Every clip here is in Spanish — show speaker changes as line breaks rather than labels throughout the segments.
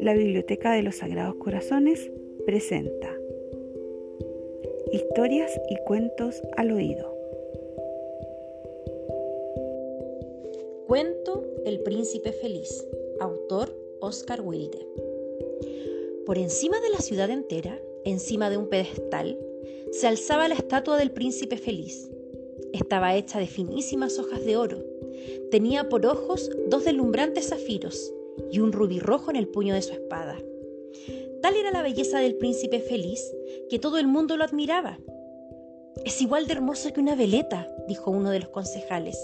La Biblioteca de los Sagrados Corazones presenta Historias y cuentos al oído.
Cuento El Príncipe Feliz, autor Oscar Wilde. Por encima de la ciudad entera, encima de un pedestal, se alzaba la estatua del Príncipe Feliz. Estaba hecha de finísimas hojas de oro. Tenía por ojos dos deslumbrantes zafiros y un rubí rojo en el puño de su espada. Tal era la belleza del príncipe feliz que todo el mundo lo admiraba. Es igual de hermoso que una veleta, dijo uno de los concejales.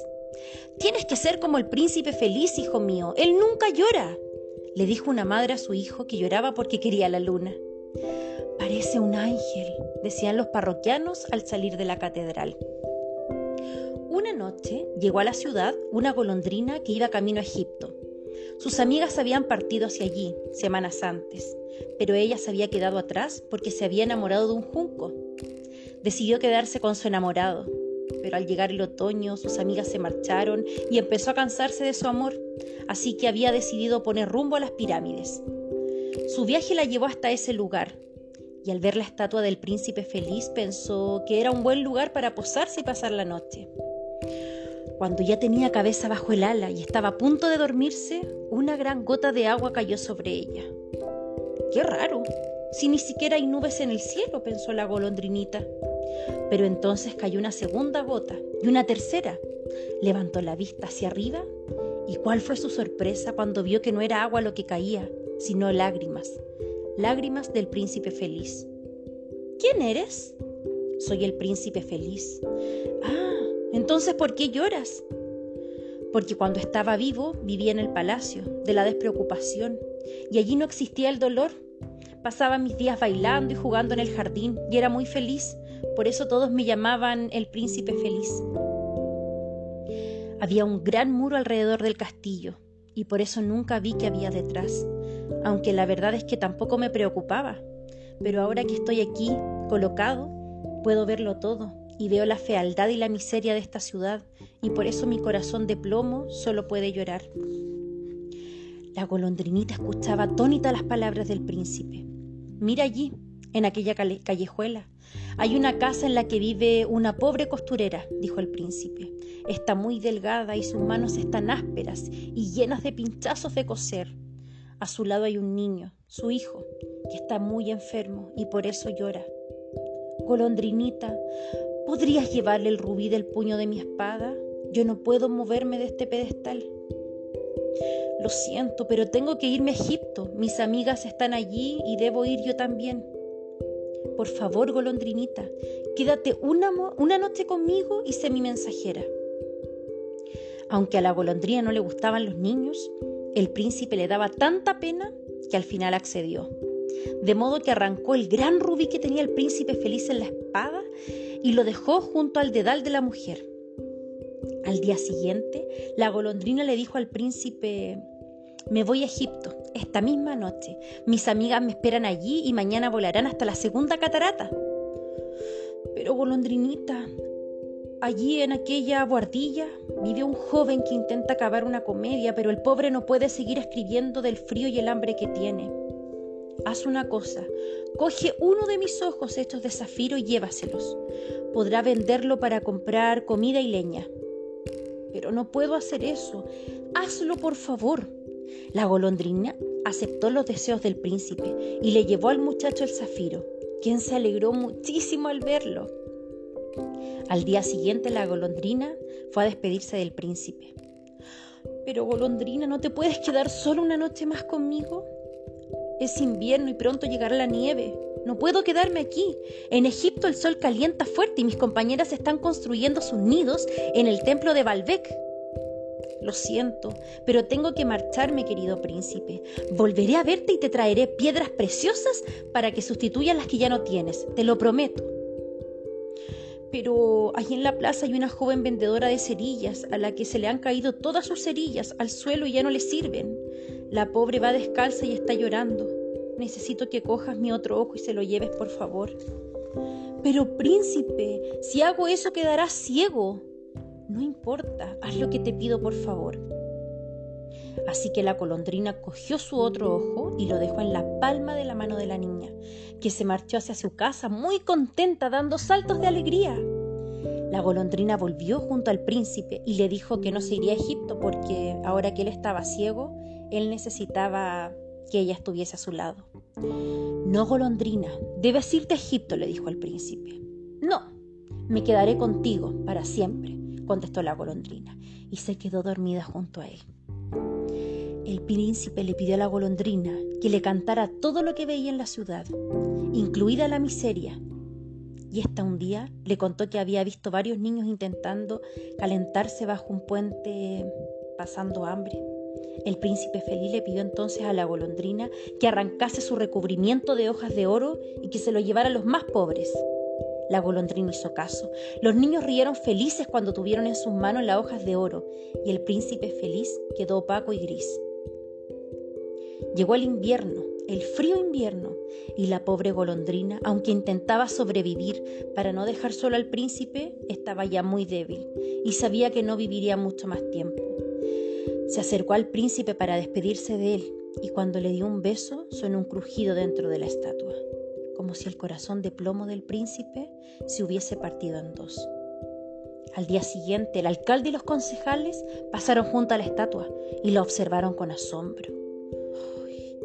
Tienes que ser como el príncipe feliz, hijo mío. Él nunca llora, le dijo una madre a su hijo que lloraba porque quería la luna. Parece un ángel, decían los parroquianos al salir de la catedral. Una noche llegó a la ciudad una golondrina que iba camino a Egipto. Sus amigas habían partido hacia allí semanas antes, pero ella se había quedado atrás porque se había enamorado de un junco. Decidió quedarse con su enamorado, pero al llegar el otoño sus amigas se marcharon y empezó a cansarse de su amor, así que había decidido poner rumbo a las pirámides. Su viaje la llevó hasta ese lugar, y al ver la estatua del príncipe feliz pensó que era un buen lugar para posarse y pasar la noche. Cuando ya tenía cabeza bajo el ala y estaba a punto de dormirse, una gran gota de agua cayó sobre ella. ¡Qué raro! Si ni siquiera hay nubes en el cielo, pensó la golondrinita. Pero entonces cayó una segunda gota y una tercera. Levantó la vista hacia arriba y cuál fue su sorpresa cuando vio que no era agua lo que caía, sino lágrimas, lágrimas del príncipe feliz. ¿Quién eres? Soy el príncipe feliz. Ah, entonces, ¿por qué lloras? Porque cuando estaba vivo vivía en el palacio de la despreocupación y allí no existía el dolor. Pasaba mis días bailando y jugando en el jardín y era muy feliz, por eso todos me llamaban el príncipe feliz. Había un gran muro alrededor del castillo y por eso nunca vi que había detrás, aunque la verdad es que tampoco me preocupaba. Pero ahora que estoy aquí, colocado, puedo verlo todo y veo la fealdad y la miseria de esta ciudad, y por eso mi corazón de plomo solo puede llorar. La golondrinita escuchaba atónita las palabras del príncipe. Mira allí, en aquella callejuela. Hay una casa en la que vive una pobre costurera, dijo el príncipe. Está muy delgada y sus manos están ásperas y llenas de pinchazos de coser. A su lado hay un niño, su hijo, que está muy enfermo y por eso llora. Golondrinita, ¿Podrías llevarle el rubí del puño de mi espada? Yo no puedo moverme de este pedestal. Lo siento, pero tengo que irme a Egipto. Mis amigas están allí y debo ir yo también. Por favor, golondrinita, quédate una, una noche conmigo y sé mi mensajera. Aunque a la golondrina no le gustaban los niños, el príncipe le daba tanta pena que al final accedió. De modo que arrancó el gran rubí que tenía el príncipe feliz en la espada y lo dejó junto al dedal de la mujer. Al día siguiente, la golondrina le dijo al príncipe, me voy a Egipto esta misma noche. Mis amigas me esperan allí y mañana volarán hasta la segunda catarata. Pero golondrinita, allí en aquella guardilla vive un joven que intenta acabar una comedia, pero el pobre no puede seguir escribiendo del frío y el hambre que tiene. Haz una cosa, coge uno de mis ojos hechos de zafiro y llévaselos. Podrá venderlo para comprar comida y leña. Pero no puedo hacer eso. Hazlo, por favor. La golondrina aceptó los deseos del príncipe y le llevó al muchacho el zafiro, quien se alegró muchísimo al verlo. Al día siguiente la golondrina fue a despedirse del príncipe. Pero golondrina, ¿no te puedes quedar solo una noche más conmigo? Es invierno y pronto llegará la nieve. No puedo quedarme aquí. En Egipto el sol calienta fuerte y mis compañeras están construyendo sus nidos en el templo de Baalbek. Lo siento, pero tengo que marcharme, querido príncipe. Volveré a verte y te traeré piedras preciosas para que sustituyan las que ya no tienes, te lo prometo. Pero allí en la plaza hay una joven vendedora de cerillas a la que se le han caído todas sus cerillas al suelo y ya no le sirven. La pobre va descalza y está llorando. Necesito que cojas mi otro ojo y se lo lleves, por favor. Pero príncipe, si hago eso quedarás ciego. No importa, haz lo que te pido por favor. Así que la golondrina cogió su otro ojo y lo dejó en la palma de la mano de la niña, que se marchó hacia su casa muy contenta, dando saltos de alegría. La golondrina volvió junto al príncipe y le dijo que no se iría a Egipto porque ahora que él estaba ciego, él necesitaba que ella estuviese a su lado. No, golondrina, debes irte a Egipto, le dijo al príncipe. No, me quedaré contigo para siempre, contestó la golondrina, y se quedó dormida junto a él. El príncipe le pidió a la golondrina que le cantara todo lo que veía en la ciudad, incluida la miseria. Y esta un día le contó que había visto varios niños intentando calentarse bajo un puente pasando hambre. El príncipe feliz le pidió entonces a la golondrina que arrancase su recubrimiento de hojas de oro y que se lo llevara a los más pobres. La golondrina hizo caso. Los niños rieron felices cuando tuvieron en sus manos las hojas de oro y el príncipe feliz quedó opaco y gris. Llegó el invierno, el frío invierno, y la pobre golondrina, aunque intentaba sobrevivir para no dejar solo al príncipe, estaba ya muy débil y sabía que no viviría mucho más tiempo. Se acercó al príncipe para despedirse de él y cuando le dio un beso sonó un crujido dentro de la estatua, como si el corazón de plomo del príncipe se hubiese partido en dos. Al día siguiente, el alcalde y los concejales pasaron junto a la estatua y la observaron con asombro.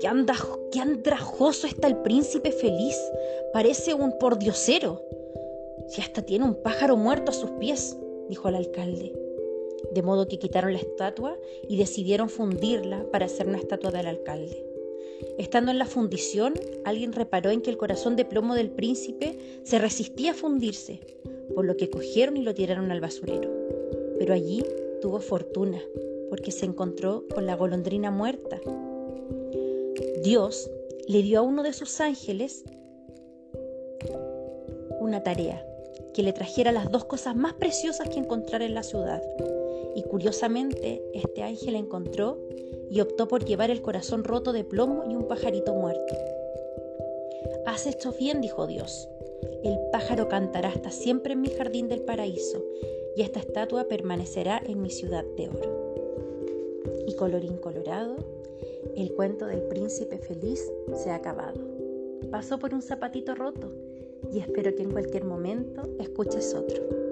¡Qué, andrajoso está el príncipe feliz! Parece un pordiosero. Si hasta tiene un pájaro muerto a sus pies, dijo el alcalde. De modo que quitaron la estatua y decidieron fundirla para hacer una estatua del alcalde. Estando en la fundición, alguien reparó en que el corazón de plomo del príncipe se resistía a fundirse, por lo que cogieron y lo tiraron al basurero. Pero allí tuvo fortuna, porque se encontró con la golondrina muerta Dios le dio a uno de sus ángeles una tarea, que le trajera las dos cosas más preciosas que encontrara en la ciudad. Y curiosamente, este ángel encontró y optó por llevar el corazón roto de plomo y un pajarito muerto. Has hecho bien, dijo Dios. El pájaro cantará hasta siempre en mi jardín del paraíso, y esta estatua permanecerá en mi ciudad de oro. Y colorín colorado, el cuento del príncipe feliz se ha acabado. Pasó por un zapatito roto y espero que en cualquier momento escuches otro.